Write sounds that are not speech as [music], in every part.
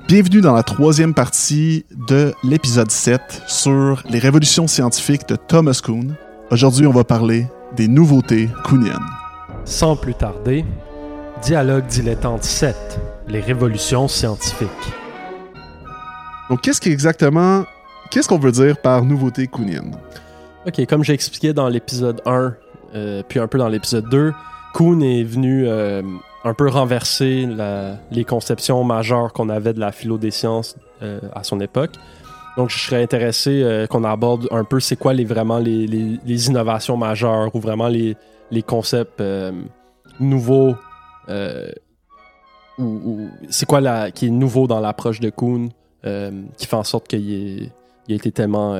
Bienvenue dans la troisième partie de l'épisode 7 sur les révolutions scientifiques de Thomas Kuhn. Aujourd'hui, on va parler des nouveautés kuhniennes. Sans plus tarder, Dialogue dilettante 7, les révolutions scientifiques. Donc, qu'est-ce qu'exactement, qu'est-ce qu'on veut dire par nouveauté kuhnienne? Ok, comme j'ai expliqué dans l'épisode 1, euh, puis un peu dans l'épisode 2, Kuhn est venu euh, un peu renverser la- les conceptions majeures qu'on avait de la philo des sciences euh, à son époque. Donc, je serais intéressé euh, qu'on aborde un peu c'est quoi les, vraiment les, les- les innovations majeures ou vraiment les, les concepts euh, nouveaux ou, ou c'est quoi la, qui est nouveau dans l'approche de Kuhn qui fait en sorte qu'il ait- il a été tellement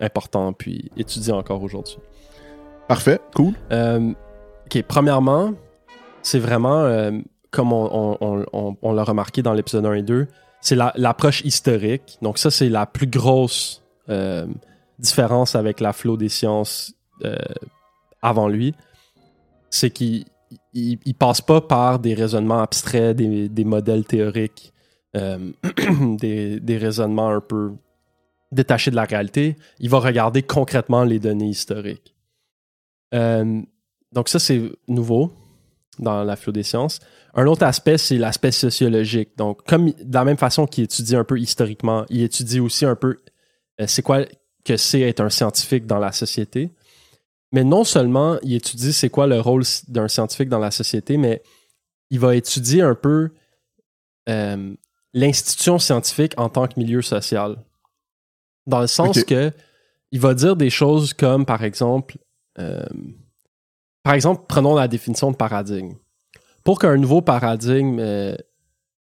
important puis étudié encore aujourd'hui. Parfait, cool. Ok, premièrement, c'est vraiment, euh, comme on, l'a remarqué dans l'épisode 1 et 2, c'est la- l'approche historique. Donc ça, c'est la plus grosse euh, différence avec la flow des sciences euh, avant lui. C'est qu'il il, il passe pas par des raisonnements abstraits, des, modèles théoriques, [clears throat] des, raisonnements un peu détachés de la réalité. Il va regarder concrètement les données historiques. Donc ça, c'est nouveau dans la philo des sciences. Un autre aspect, c'est l'aspect sociologique. Donc, comme de la même façon qu'il étudie un peu historiquement, il étudie aussi un peu euh, c'est quoi que c'est être un scientifique dans la société. Mais non seulement il étudie c'est quoi le rôle d'un scientifique dans la société, mais il va étudier un peu euh, l'institution scientifique en tant que milieu social. Dans le sens que il va dire des choses comme, par exemple, euh, par exemple, prenons la définition de paradigme. Pour qu'un nouveau paradigme euh,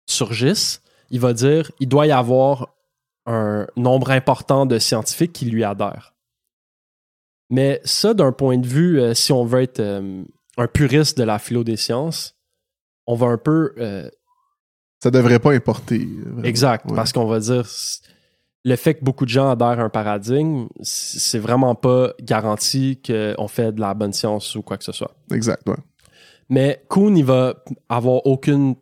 surgisse, il va dire il doit y avoir un nombre important de scientifiques qui lui adhèrent. Mais ça, d'un point de vue, euh, si on veut être euh, un puriste de la philo des sciences, on va un peu Ça devrait pas importer. vraiment. Exact, Ouais. parce qu'on va dire le fait que beaucoup de gens adhèrent à un paradigme, c'est vraiment pas garanti qu'on fait de la bonne science ou quoi que ce soit. Exact, ouais. Mais Kuhn, il va avoir aucune,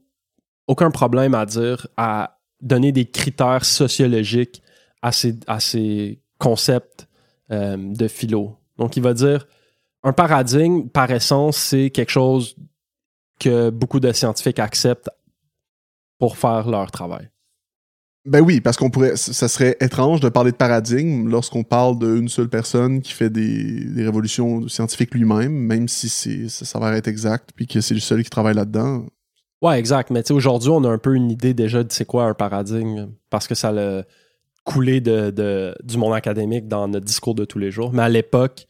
aucun problème à dire, à donner des critères sociologiques à ces, à ces concepts euh, de philo. Donc, il va dire, un paradigme, par essence, c'est quelque chose que beaucoup de scientifiques acceptent pour faire leur travail. Ben oui, parce qu'on pourrait, ça serait étrange de parler de paradigme lorsqu'on parle d'une seule personne qui fait des, des révolutions scientifiques lui-même, même si c'est, ça s'avère être exact, puis que c'est le seul qui travaille là-dedans. Ouais, exact. Mais tu sais, aujourd'hui, on a un peu une idée déjà de c'est quoi un paradigme, parce que ça l'a coulé de, de- du monde académique dans notre discours de tous les jours. Mais à l'époque,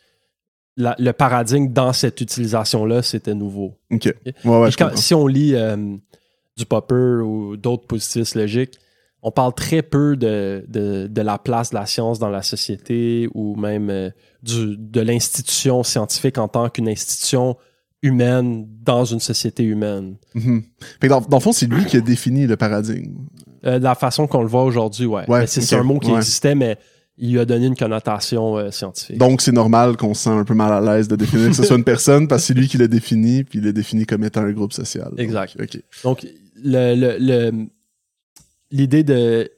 la- le paradigme dans cette utilisation-là, c'était nouveau. Ok. Ouais, ouais, quand- si on lit euh, du Popper ou d'autres positivistes logiques, on parle très peu de, de, de la place de la science dans la société ou même euh, du, de l'institution scientifique en tant qu'une institution humaine dans une société humaine. Fait que dans, dans le fond, c'est lui qui a défini le paradigme. Euh, de la façon qu'on le voit aujourd'hui, ouais. Ouais, c'est ok, c'est un mot qui ouais. existait, mais il lui a donné une connotation euh, scientifique. Donc, c'est normal qu'on se sent un peu mal à l'aise de définir que ce soit une personne parce que c'est lui qui l'a défini, puis il l'a défini comme étant un groupe social. Donc, Exact. ok. Donc, le- le- le- l'idée de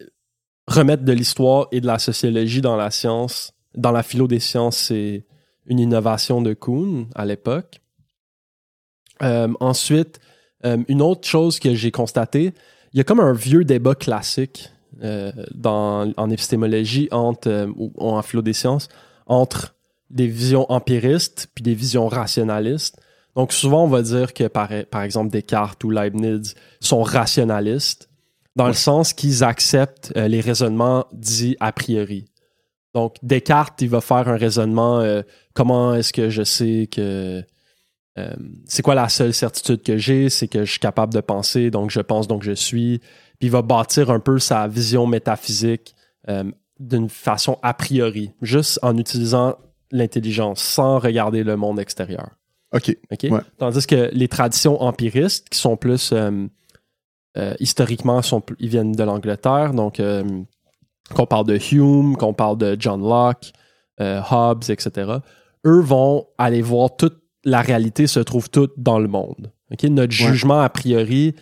remettre de l'histoire et de la sociologie dans la science, dans la philo des sciences, c'est une innovation de Kuhn à l'époque. Euh, ensuite, euh, une autre chose que j'ai constatée, il y a comme un vieux débat classique euh, dans, en épistémologie entre, ou en philo des sciences entre des visions empiristes puis des visions rationalistes. Donc souvent, on va dire que par exemple Descartes ou Leibniz sont rationalistes dans le sens qu'ils acceptent euh, les raisonnements dits a priori. Donc Descartes, il va faire un raisonnement euh, comment est-ce que je sais que euh, c'est quoi la seule certitude que j'ai, c'est que je suis capable de penser, donc je pense, donc je suis. Puis il va bâtir un peu sa vision métaphysique d'une façon a priori, juste en utilisant l'intelligence, sans regarder le monde extérieur. OK. OK? Ouais. Tandis que les traditions empiristes, qui sont plus euh, historiquement, sont, ils viennent de l'Angleterre, donc euh, qu'on parle de Hume, qu'on parle de John Locke, euh, Hobbes, etc. Eux vont aller voir toute la réalité se trouve toute dans le monde. Notre Ouais. jugement a priori,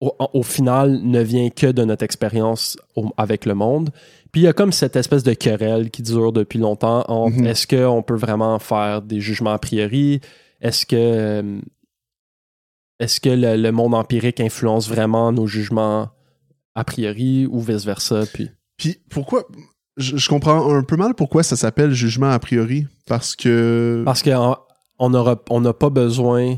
au, au final, ne vient que de notre expérience avec le monde. Puis il y a comme cette espèce de querelle qui dure depuis longtemps entre Mhm. est-ce qu'on peut vraiment faire des jugements a priori? Est-ce que, est-ce que le, le monde empirique influence vraiment nos jugements a priori ou vice-versa? Puis, Puis pourquoi je, je comprends un peu mal pourquoi ça s'appelle jugement a priori parce que parce qu'on on aura- on n'a pas besoin.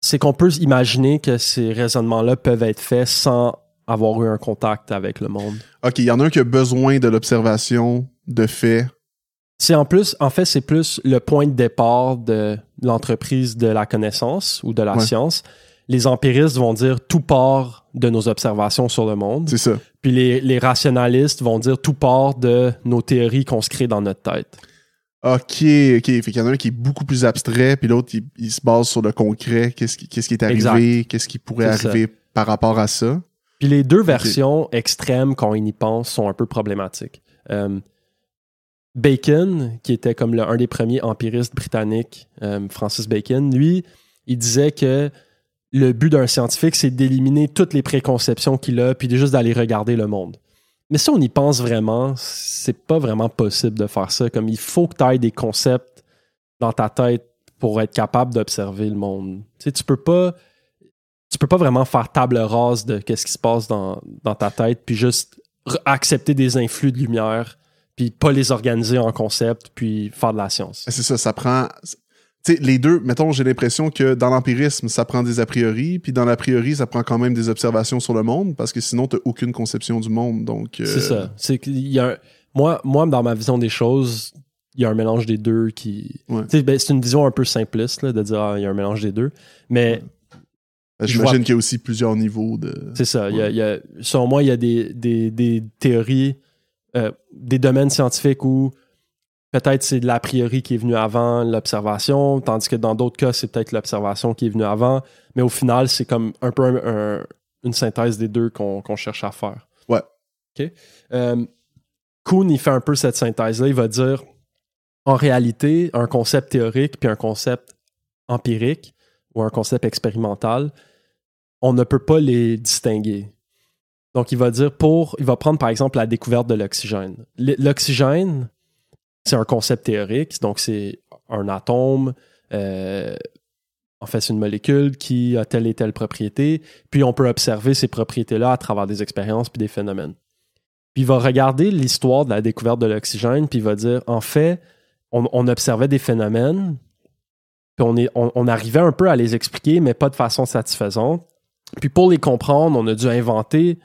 C'est qu'on peut imaginer que ces raisonnements-là peuvent être faits sans avoir eu un contact avec le monde. OK, il y en a un qui a besoin de l'observation de fait. C'est en plus, en fait, c'est plus le point de départ de l'entreprise de la connaissance ou de la Ouais. science. Les empiristes vont dire tout part de nos observations sur le monde. C'est ça. Puis les, les rationalistes vont dire tout part de nos théories qu'on se crée dans notre tête. OK, OK. Fait qu'il y en a un qui est beaucoup plus abstrait, puis l'autre, il, il se base sur le concret. Qu'est-ce qui, qu'est-ce qui est arrivé? Qu'est-ce qui pourrait arriver par rapport à ça? Puis les deux versions extrêmes, quand on y pense, sont un peu problématiques. Euh, Bacon, qui était comme le, un des premiers empiristes britanniques, euh, Francis Bacon, lui, il disait que le but d'un scientifique, c'est d'éliminer toutes les préconceptions qu'il a, puis juste d'aller regarder le monde. Mais si on y pense vraiment, c'est pas vraiment possible de faire ça. Comme il faut que tu aies des concepts dans ta tête pour être capable d'observer le monde. Tu sais, tu peux pas vraiment faire table rase de qu'est-ce qui se passe dans, dans ta tête, puis juste accepter des influx de lumière, puis pas les organiser en concept, puis faire de la science. C'est ça, ça prend. Tu sais, les deux, mettons, j'ai l'impression que dans l'empirisme, ça prend des a priori, puis dans l'a priori, ça prend quand même des observations sur le monde, parce que sinon, t'as aucune conception du monde. Donc, euh, C'est ça. C'est qu'il y a un- moi, moi, dans ma vision des choses, il y a un mélange des deux qui. Ouais. Ben, c'est une vision un peu simpliste là, de dire ah, il y a un mélange des deux. Mais ben, J'imagine qu'il y a aussi plusieurs niveaux de. C'est ça. Il y a- il y a- selon moi, il y a des, des, des théories, euh, des domaines scientifiques où peut-être c'est de l'a priori qui est venu avant l'observation, tandis que dans d'autres cas, c'est peut-être l'observation qui est venue avant. Mais au final, c'est comme un peu un- un- une synthèse des deux qu'on qu'on cherche à faire. Ouais. OK? Euh, Kuhn, il fait un peu cette synthèse-là. Il va dire, en réalité, un concept théorique puis un concept empirique ou un concept expérimental, on ne peut pas les distinguer. Donc, il va dire pour. Il va prendre par exemple la découverte de l'oxygène. L'oxygène, c'est un concept théorique, donc c'est un atome. euh, en fait, c'est une molécule qui a telle et telle propriété. Puis on peut observer ces propriétés-là à travers des expériences puis des phénomènes. Puis il va regarder l'histoire de la découverte de l'oxygène, puis il va dire en fait, on, observait des phénomènes, puis on, est, on arrivait un peu à les expliquer, mais pas de façon satisfaisante. Puis pour les comprendre, on a dû inventer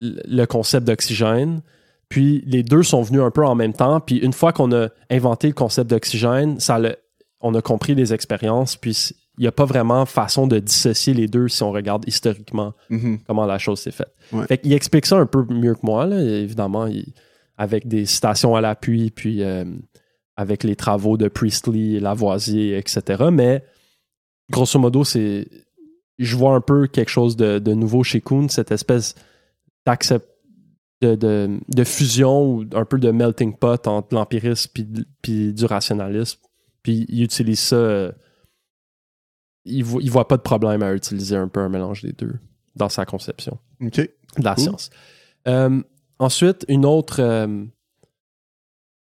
le concept d'oxygène. Puis les deux sont venus un peu en même temps. Puis une fois qu'on a inventé le concept d'oxygène, ça le- on a compris les expériences. Puis il n'y a pas vraiment façon de dissocier les deux si on regarde historiquement Mhm. comment la chose s'est faite. Ouais. Fait qu'il explique ça un peu mieux que moi, là, évidemment, il- avec des citations à l'appui, puis euh, avec les travaux de Priestley, Lavoisier, etc. Mais grosso modo, c'est. Je vois un peu quelque chose de, de nouveau chez Kuhn, cette espèce d'accept de, de, de fusion ou un peu de melting pot entre l'empirisme puis, puis du rationalisme. Puis il utilise ça. euh, il, voit, il voit pas de problème à utiliser un peu un mélange des deux dans sa conception de la Cool. science. Euh, ensuite, une autre euh,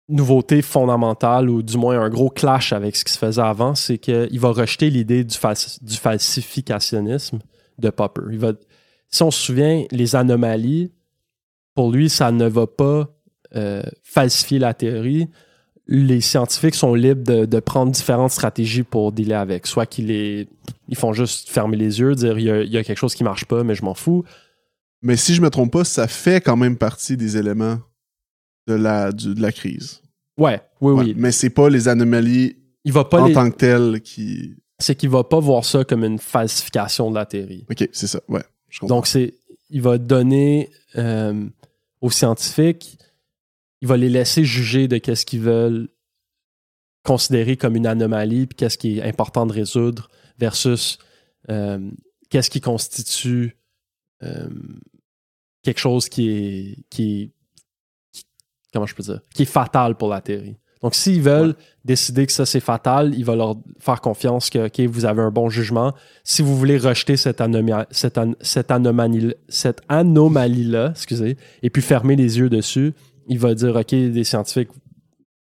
nouveauté fondamentale, ou du moins un gros clash avec ce qui se faisait avant, c'est qu'il va rejeter l'idée du, du falsificationnisme de Popper. Il va, si on se souvient, les anomalies, pour lui, ça ne va pas euh, falsifier la théorie. Les scientifiques sont libres de, de prendre différentes stratégies pour dealer avec. Soit qu'ils les, ils font juste fermer les yeux, dire il y a, il y a quelque chose qui marche pas, mais je m'en fous. Mais si je me trompe pas, ça fait quand même partie des éléments de la, du- de la crise. Ouais, oui, Ouais. oui. Mais c'est pas les anomalies Il va pas en les- tant que telles qui. c'est qu'il va pas voir ça comme une falsification de la théorie. OK, c'est ça. Ouais. Donc c'est il va donner euh, aux scientifiques, il va les laisser juger de qu'est-ce qu'ils veulent considérer comme une anomalie puis qu'est-ce qui est important de résoudre versus euh, qu'est-ce qui constitue euh, quelque chose qui est qui est qui- comment je peux dire qui est fatal pour la théorie. Donc, s'ils veulent décider que ça c'est fatal, il va leur faire confiance que, OK, vous avez un bon jugement. Si vous voulez rejeter cette, anomia- cette, an- cette anomalie, cette anomalie-là, excusez, et puis fermer les yeux dessus, il va dire, OK, les scientifiques,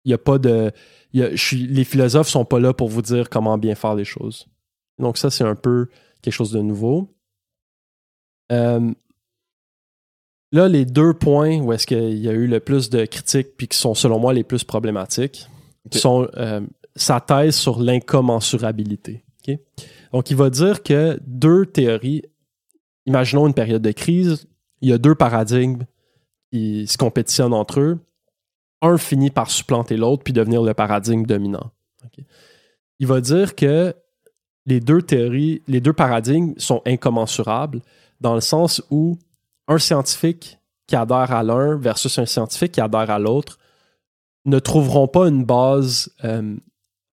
il n'y a pas de. il y a- je suis, les philosophes sont pas là pour vous dire comment bien faire les choses. Donc, ça, c'est un peu quelque chose de nouveau. Euh, là, les deux points où est-ce qu'il y a eu le plus de critiques puis qui sont, selon moi, les plus problématiques, sont euh, sa thèse sur l'incommensurabilité. Donc, il va dire que deux théories, imaginons une période de crise, il y a deux paradigmes qui se compétitionnent entre eux. Un finit par supplanter l'autre puis devenir le paradigme dominant. Il va dire que les deux théories, les deux paradigmes sont incommensurables dans le sens où un scientifique qui adhère à l'un versus un scientifique qui adhère à l'autre ne trouveront pas une base euh,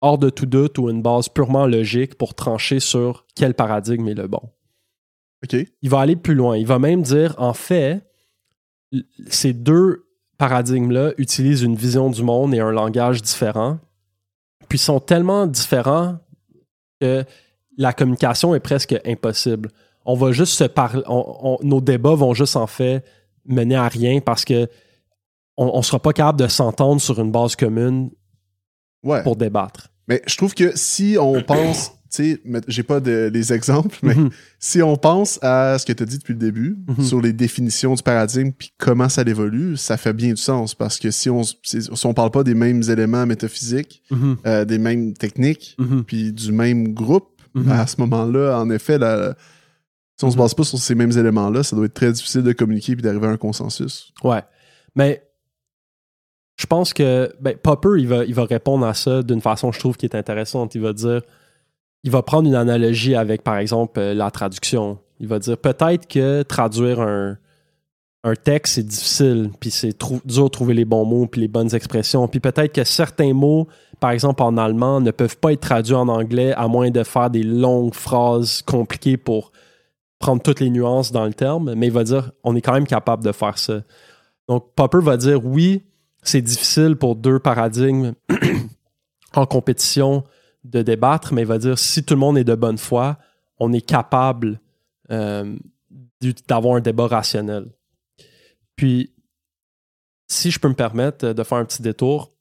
hors de tout doute ou une base purement logique pour trancher sur quel paradigme est le bon. OK. Il va aller plus loin. Il va même dire, en fait, ces deux paradigmes-là utilisent une vision du monde et un langage différent, puis sont tellement différents que la communication est presque impossible. On va juste se parler, on- on- nos débats vont juste en fait mener à rien parce que on ne sera pas capable de s'entendre sur une base commune Ouais. pour débattre. Mais je trouve que si on [clears throat] pense, tu sais, j'ai pas de, les exemples, mais Mhm. si on pense à ce que tu as dit depuis le début, Mhm. sur les définitions du paradigme puis comment ça évolue, ça fait bien du sens parce que si on si on parle pas des mêmes éléments métaphysiques, Mhm. euh, des mêmes techniques, puis du même groupe, à ce moment-là, en effet, la- si on se Mhm. base pas sur ces mêmes éléments-là, ça doit être très difficile de communiquer puis d'arriver à un consensus. Ouais. Mais je pense que ben, Popper, il va, il va répondre à ça d'une façon, je trouve, qui est intéressante. Il va dire, il va prendre une analogie avec, par exemple, euh, la traduction. Il va dire peut-être que traduire un, un texte, c'est difficile, puis c'est dur de trouver les bons mots, puis les bonnes expressions. Puis peut-être que certains mots, par exemple en allemand, ne peuvent pas être traduits en anglais à moins de faire des longues phrases compliquées pour prendre toutes les nuances dans le terme. Mais il va dire, on est quand même capable de faire ça. Donc, Popper va dire oui, c'est difficile pour deux paradigmes [clears throat] en compétition de débattre, mais il va dire si tout le monde est de bonne foi, on est capable euh, d'avoir un débat rationnel. Puis, si je peux me permettre de faire un petit détour,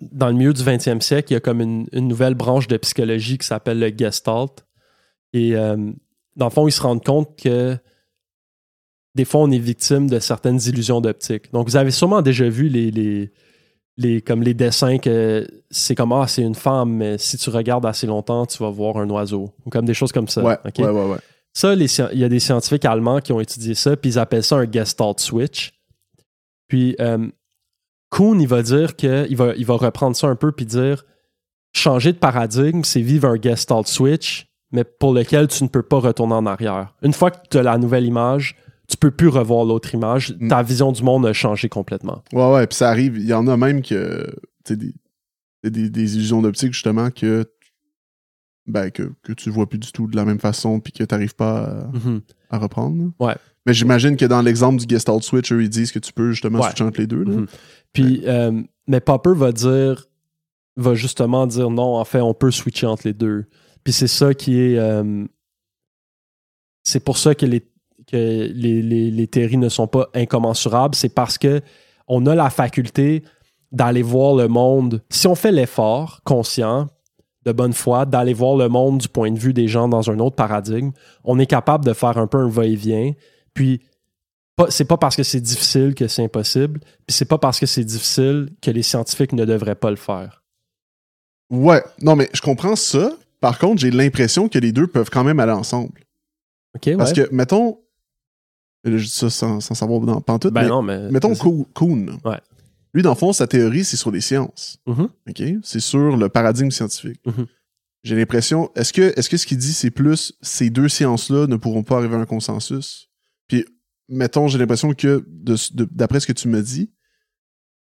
dans le milieu du 20e siècle, il y a comme une, une nouvelle branche de psychologie qui s'appelle le Gestalt. Et euh, dans le fond, ils se rendent compte que des fois, on est victime de certaines illusions d'optique. Donc, vous avez sûrement déjà vu les, les, les, comme les dessins que c'est comme Ah, c'est une femme, mais si tu regardes assez longtemps, tu vas voir un oiseau. Ou comme des choses comme ça. Ouais, ouais, ouais, ouais. Ça, il y a des scientifiques allemands qui ont étudié ça, puis ils appellent ça un Gestalt switch. Puis euh, Kuhn, il va dire que il va, il va reprendre ça un peu puis dire changer de paradigme, c'est vivre un Gestalt switch, mais pour lequel tu ne peux pas retourner en arrière. Une fois que tu as la nouvelle image, tu peux plus revoir l'autre image. Mm. Ta vision du monde a changé complètement. Ouais, ouais, puis ça arrive. Il y en a même que, tu sais, des, des, des illusions d'optique, justement, que, ben, que, que tu vois plus du tout de la même façon, puis que t'arrives pas à, Mhm. à reprendre. Ouais. Mais j'imagine que dans l'exemple du Gestalt Switch, eux, ils disent que tu peux justement Ouais. switcher entre les deux. Là. Mhm. Puis, euh, mais Popper va dire, va justement dire non, en fait, on peut switcher entre les deux. Puis c'est ça qui est. euh, c'est pour ça que, les, que les, les- les théories ne sont pas incommensurables. C'est parce que on a la faculté d'aller voir le monde. Si on fait l'effort conscient, de bonne foi, d'aller voir le monde du point de vue des gens dans un autre paradigme, on est capable de faire un peu un va-et-vient. Puis, c'est pas parce que c'est difficile que c'est impossible, puis c'est pas parce que c'est difficile que les scientifiques ne devraient pas le faire. Ouais. Non, mais je comprends ça. Par contre, j'ai l'impression que les deux peuvent quand même aller ensemble. OK, Parce que, mettons, là, je dis ça sans, sans savoir dans pantoute, ben mais non, mais. mettons. Kuhn. Ouais. Lui, dans le fond, sa théorie, c'est sur les sciences. Mhm. OK? C'est sur le paradigme scientifique. Mhm. J'ai l'impression. Est-ce que, est-ce que ce qu'il dit, c'est plus ces deux sciences-là ne pourront pas arriver à un consensus? Puis, mettons, j'ai l'impression que, d'après ce que tu me dis,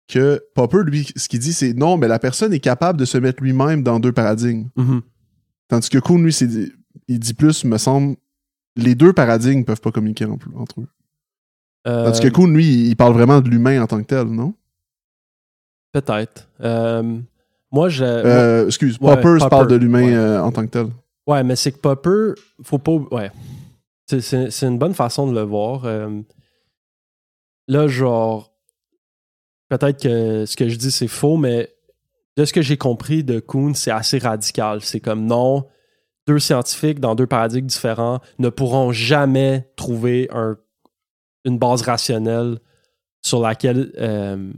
que Popper, lui, ce qu'il dit, c'est non, mais la personne est capable de se mettre lui-même dans deux paradigmes. Mhm. Tandis que Kuhn, lui, il dit plus, me semble, les deux paradigmes peuvent pas communiquer en- entre eux. Euh, Tandis que Kuhn, lui, il parle vraiment de l'humain en tant que tel, non? Peut-être. Euh, moi, je. Euh, excuse, Ouais, Popper Popper, parle de l'humain ouais. euh, en tant que tel. Ouais, mais c'est que Popper, faut pas. Ouais. C'est- une bonne façon de le voir. Euh, là, genre. Peut-être que ce que je dis, c'est faux, mais de ce que j'ai compris de Kuhn, c'est assez radical. C'est comme non, deux scientifiques dans deux paradigmes différents ne pourront jamais trouver un- une base rationnelle sur laquelle euh,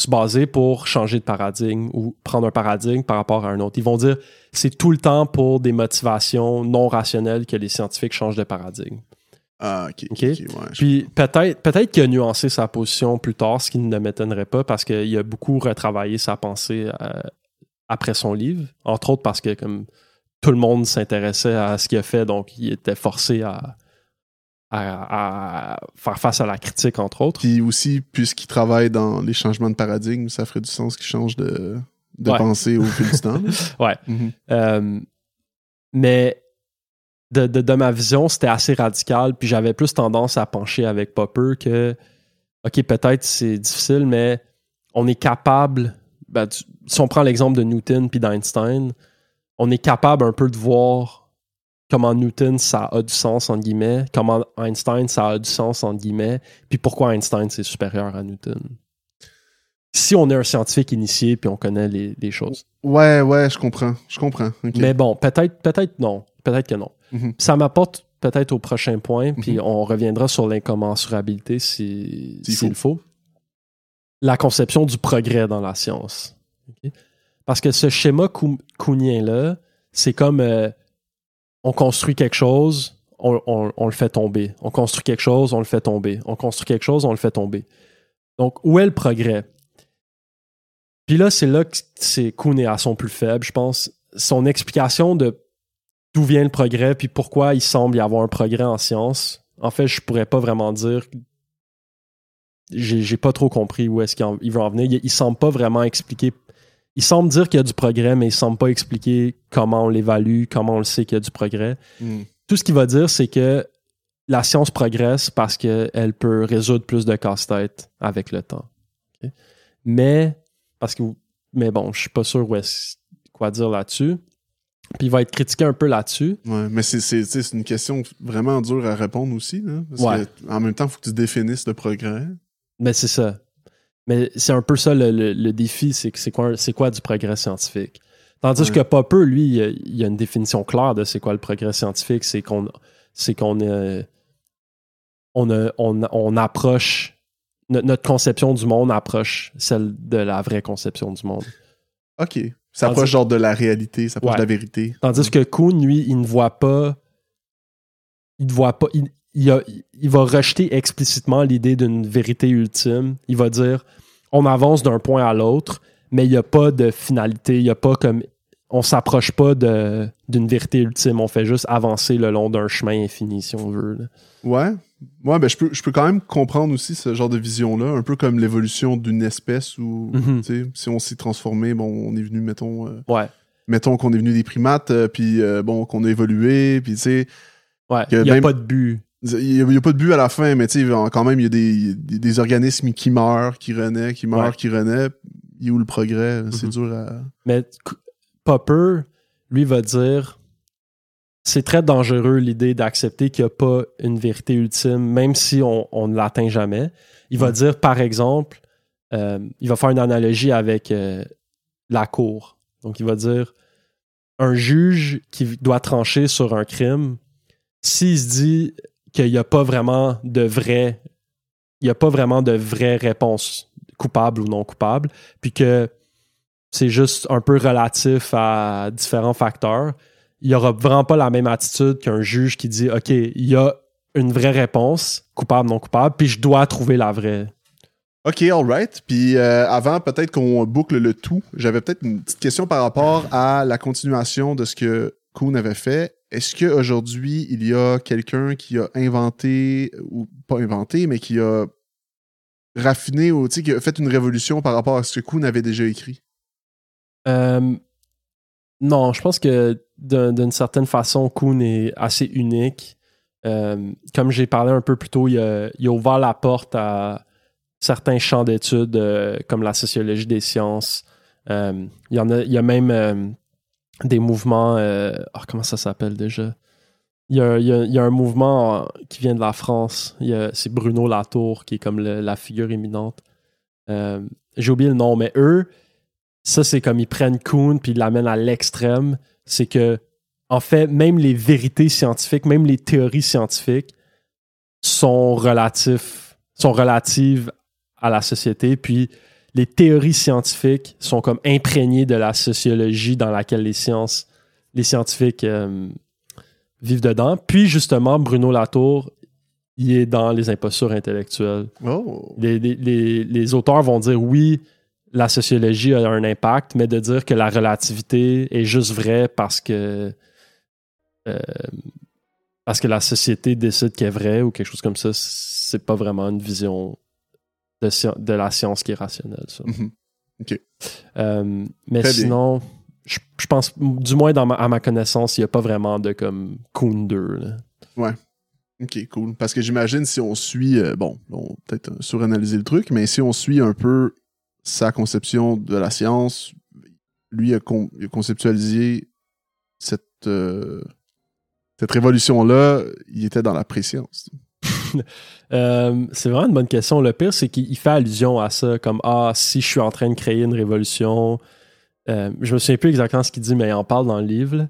se baser pour changer de paradigme ou prendre un paradigme par rapport à un autre. Ils vont dire c'est tout le temps pour des motivations non rationnelles que les scientifiques changent de paradigme. Ah, ok. ouais, Puis peut-être peut-être qu'il a nuancé sa position plus tard, ce qui ne m'étonnerait pas parce qu'il a beaucoup retravaillé sa pensée euh, après son livre, entre autres parce que comme tout le monde s'intéressait à ce qu'il a fait, donc il était forcé à, à, à faire face à la critique, entre autres. Puis aussi, puisqu'il travaille dans les changements de paradigme, ça ferait du sens qu'il change de, de Ouais. pensée au fil du [laughs] temps. Ouais. Mhm. Euh, mais de, de- de ma vision, c'était assez radical. Puis j'avais plus tendance à pencher avec Popper que, OK, peut-être c'est difficile, mais on est capable, ben, tu- si on prend l'exemple de Newton puis d'Einstein, on est capable un peu de voir comment Newton, ça a du sens, entre guillemets, comment Einstein, ça a du sens, entre guillemets, puis pourquoi Einstein, c'est supérieur à Newton. Si on est un scientifique initié puis on connaît les, les choses. Ouais, ouais, je comprends. Je comprends. Mais bon, peut-être, peut-être non. Peut-être que non. Mhm. Ça m'apporte peut-être au prochain point, puis Mhm. on reviendra sur l'incommensurabilité si- S'il s'il faut. La conception du progrès dans la science. Parce que ce schéma cou- kuhnien-là, c'est comme euh, on construit quelque chose, on, on- on le fait tomber. On construit quelque chose, on le fait tomber. On construit quelque chose, on le fait tomber. Donc, où est le progrès? Puis là, c'est là que c'est Kuhn est à son plus faible, je pense. Son explication de d'où vient le progrès, puis pourquoi il semble y avoir un progrès en science, en fait, je pourrais pas vraiment dire. J'ai pas trop compris où est-ce qu'il veut en venir. Il, il semble pas vraiment expliquer. Il semble dire qu'il y a du progrès, mais il semble pas expliquer comment on l'évalue, comment on le sait qu'il y a du progrès. Mhm. Tout ce qu'il va dire, c'est que la science progresse parce qu'elle peut résoudre plus de casse-tête avec le temps. Mais, parce que, mais bon, je suis pas sûr où est-ce- quoi dire là-dessus. Puis il va être critiqué un peu là-dessus. Ouais, mais c'est, une question vraiment dure à répondre aussi. Là, parce Ouais. que, en même temps, il faut que tu définisses le progrès. Mais c'est ça. Mais c'est un peu ça le, le- le défi, c'est c'est quoi, quoi du progrès scientifique? Tandis Ouais. que Popper, lui, il a, il a une définition claire de c'est quoi le progrès scientifique, c'est qu'on c'est qu'on euh, on, a- on, on approche no- notre conception du monde approche celle de la vraie conception du monde. OK. Ça Tandis- approche genre de la réalité, ça approche Ouais. de la vérité. Tandis que Kuhn, lui, il ne voit pas. Il ne voit pas. Il, il a- il va rejeter explicitement l'idée d'une vérité ultime. Il va dire on avance d'un point à l'autre, mais il n'y a pas de finalité. Il n'y a pas comme. On s'approche pas d'une vérité ultime. On fait juste avancer le long d'un chemin infini, si on veut. là. Ouais. Ouais, ben je peux, je peux quand même comprendre aussi ce genre de vision-là, un peu comme l'évolution d'une espèce où, tu sais, si on s'est transformé, bon, on est venu, mettons, euh, Ouais. mettons qu'on est venu des primates, euh, puis euh, bon, qu'on a évolué, puis tu sais, Ouais. Il n'y a même- pas de but. il n'y a, pas de but à la fin, mais tu sais, quand même, il y a des, des, des organismes qui meurent, qui renaissent, qui meurent, Ouais. qui renaissent. Il est où le progrès? C'est Mhm. dur à... Mais Popper, lui, va dire c'est très dangereux l'idée d'accepter qu'il n'y a pas une vérité ultime, même si on, on ne l'atteint jamais. Il va Ouais. dire, par exemple, euh, il va faire une analogie avec euh, la cour. Donc, il va dire un juge qui doit trancher sur un crime, s'il se dit qu'il n'y a pas vraiment de vraie, il n'y a pas vraiment de vraie réponse coupable ou non coupable, puis que c'est juste un peu relatif à différents facteurs. Il n'y aura vraiment pas la même attitude qu'un juge qui dit OK, il y a une vraie réponse, coupable, non coupable, puis je dois trouver la vraie. OK, all right. Puis euh, avant, peut-être qu'on boucle le tout, j'avais peut-être une petite question par rapport à la continuation de ce que Kuhn avait fait. Est-ce qu'aujourd'hui, il y a quelqu'un qui a inventé, ou pas inventé, mais qui a raffiné ou qui a fait une révolution par rapport à ce que Kuhn avait déjà écrit? Euh, non, je pense que d'un- d'une certaine façon, Kuhn est assez unique. Euh, comme j'ai parlé un peu plus tôt, il a, ouvert la porte à certains champs d'études euh, comme la sociologie des sciences. Euh, il y a, même des mouvements. Oh, comment ça s'appelle déjà? Il, y a, un mouvement qui vient de la France. C'est Bruno Latour qui est comme la figure éminente. J'ai oublié le nom, mais eux, ça c'est comme ils prennent Kuhn puis ils l'amènent à l'extrême. C'est que, en fait, même les vérités scientifiques, même les théories scientifiques sont relatifs, sont relatives à la société. Puis les théories scientifiques sont comme imprégnées de la sociologie dans laquelle les sciences, les scientifiques euh, vivent dedans. Puis justement, Bruno Latour, il est dans les impostures intellectuelles. Oh. Les, auteurs vont dire oui, la sociologie a un impact, mais de dire que la relativité est juste vraie parce que euh, parce que la société décide qu'elle est vraie ou quelque chose comme ça, c'est pas vraiment une vision de, la science qui est rationnelle. Ça. Mhm. OK. Euh, mais sinon, je, pense, du moins dans à ma connaissance, il n'y a pas vraiment de comme 2. Ouais. Ok, cool. Parce que j'imagine si on suit, euh, bon, on peut-être suranalyser le truc, mais si on suit un peu sa conception de la science, lui a, conceptualisé cette, euh, cette révolution-là, il était dans la préscience. [laughs] Euh, c'est vraiment une bonne question. Le pire, c'est qu'il fait allusion à ça, comme Ah, si je suis en train de créer une révolution. Euh, je me souviens plus exactement ce qu'il dit, mais il en parle dans le livre.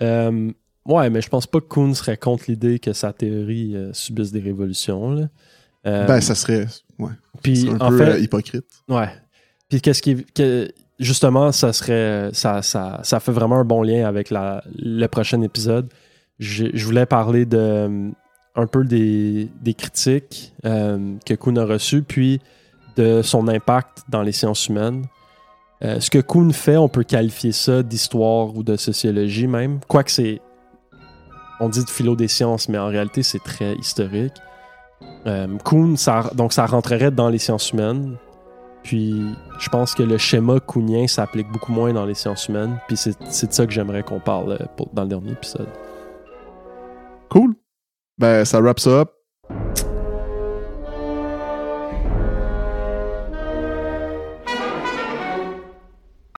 Ouais, mais je pense pas que Kuhn serait contre l'idée que sa théorie subisse des révolutions. ben, ça serait. Ouais. Puis, un en peu fait, hypocrite. Ouais. Puis, justement, ça serait. Ça, ça, ça fait vraiment un bon lien avec le prochain épisode. Je, voulais parler de un peu des, critiques euh, que Kuhn a reçues, puis de son impact dans les sciences humaines. Euh, ce que Kuhn fait, on peut qualifier ça d'histoire ou de sociologie même, quoique c'est... On dit de philo des sciences, mais en réalité, c'est très historique. Euh, Kuhn, donc ça rentrerait dans les sciences humaines. Puis je pense que le schéma kuhnien s'applique beaucoup moins dans les sciences humaines. Puis c'est de ça que j'aimerais qu'on parle dans le dernier épisode. Cool. Ben, ça wraps up.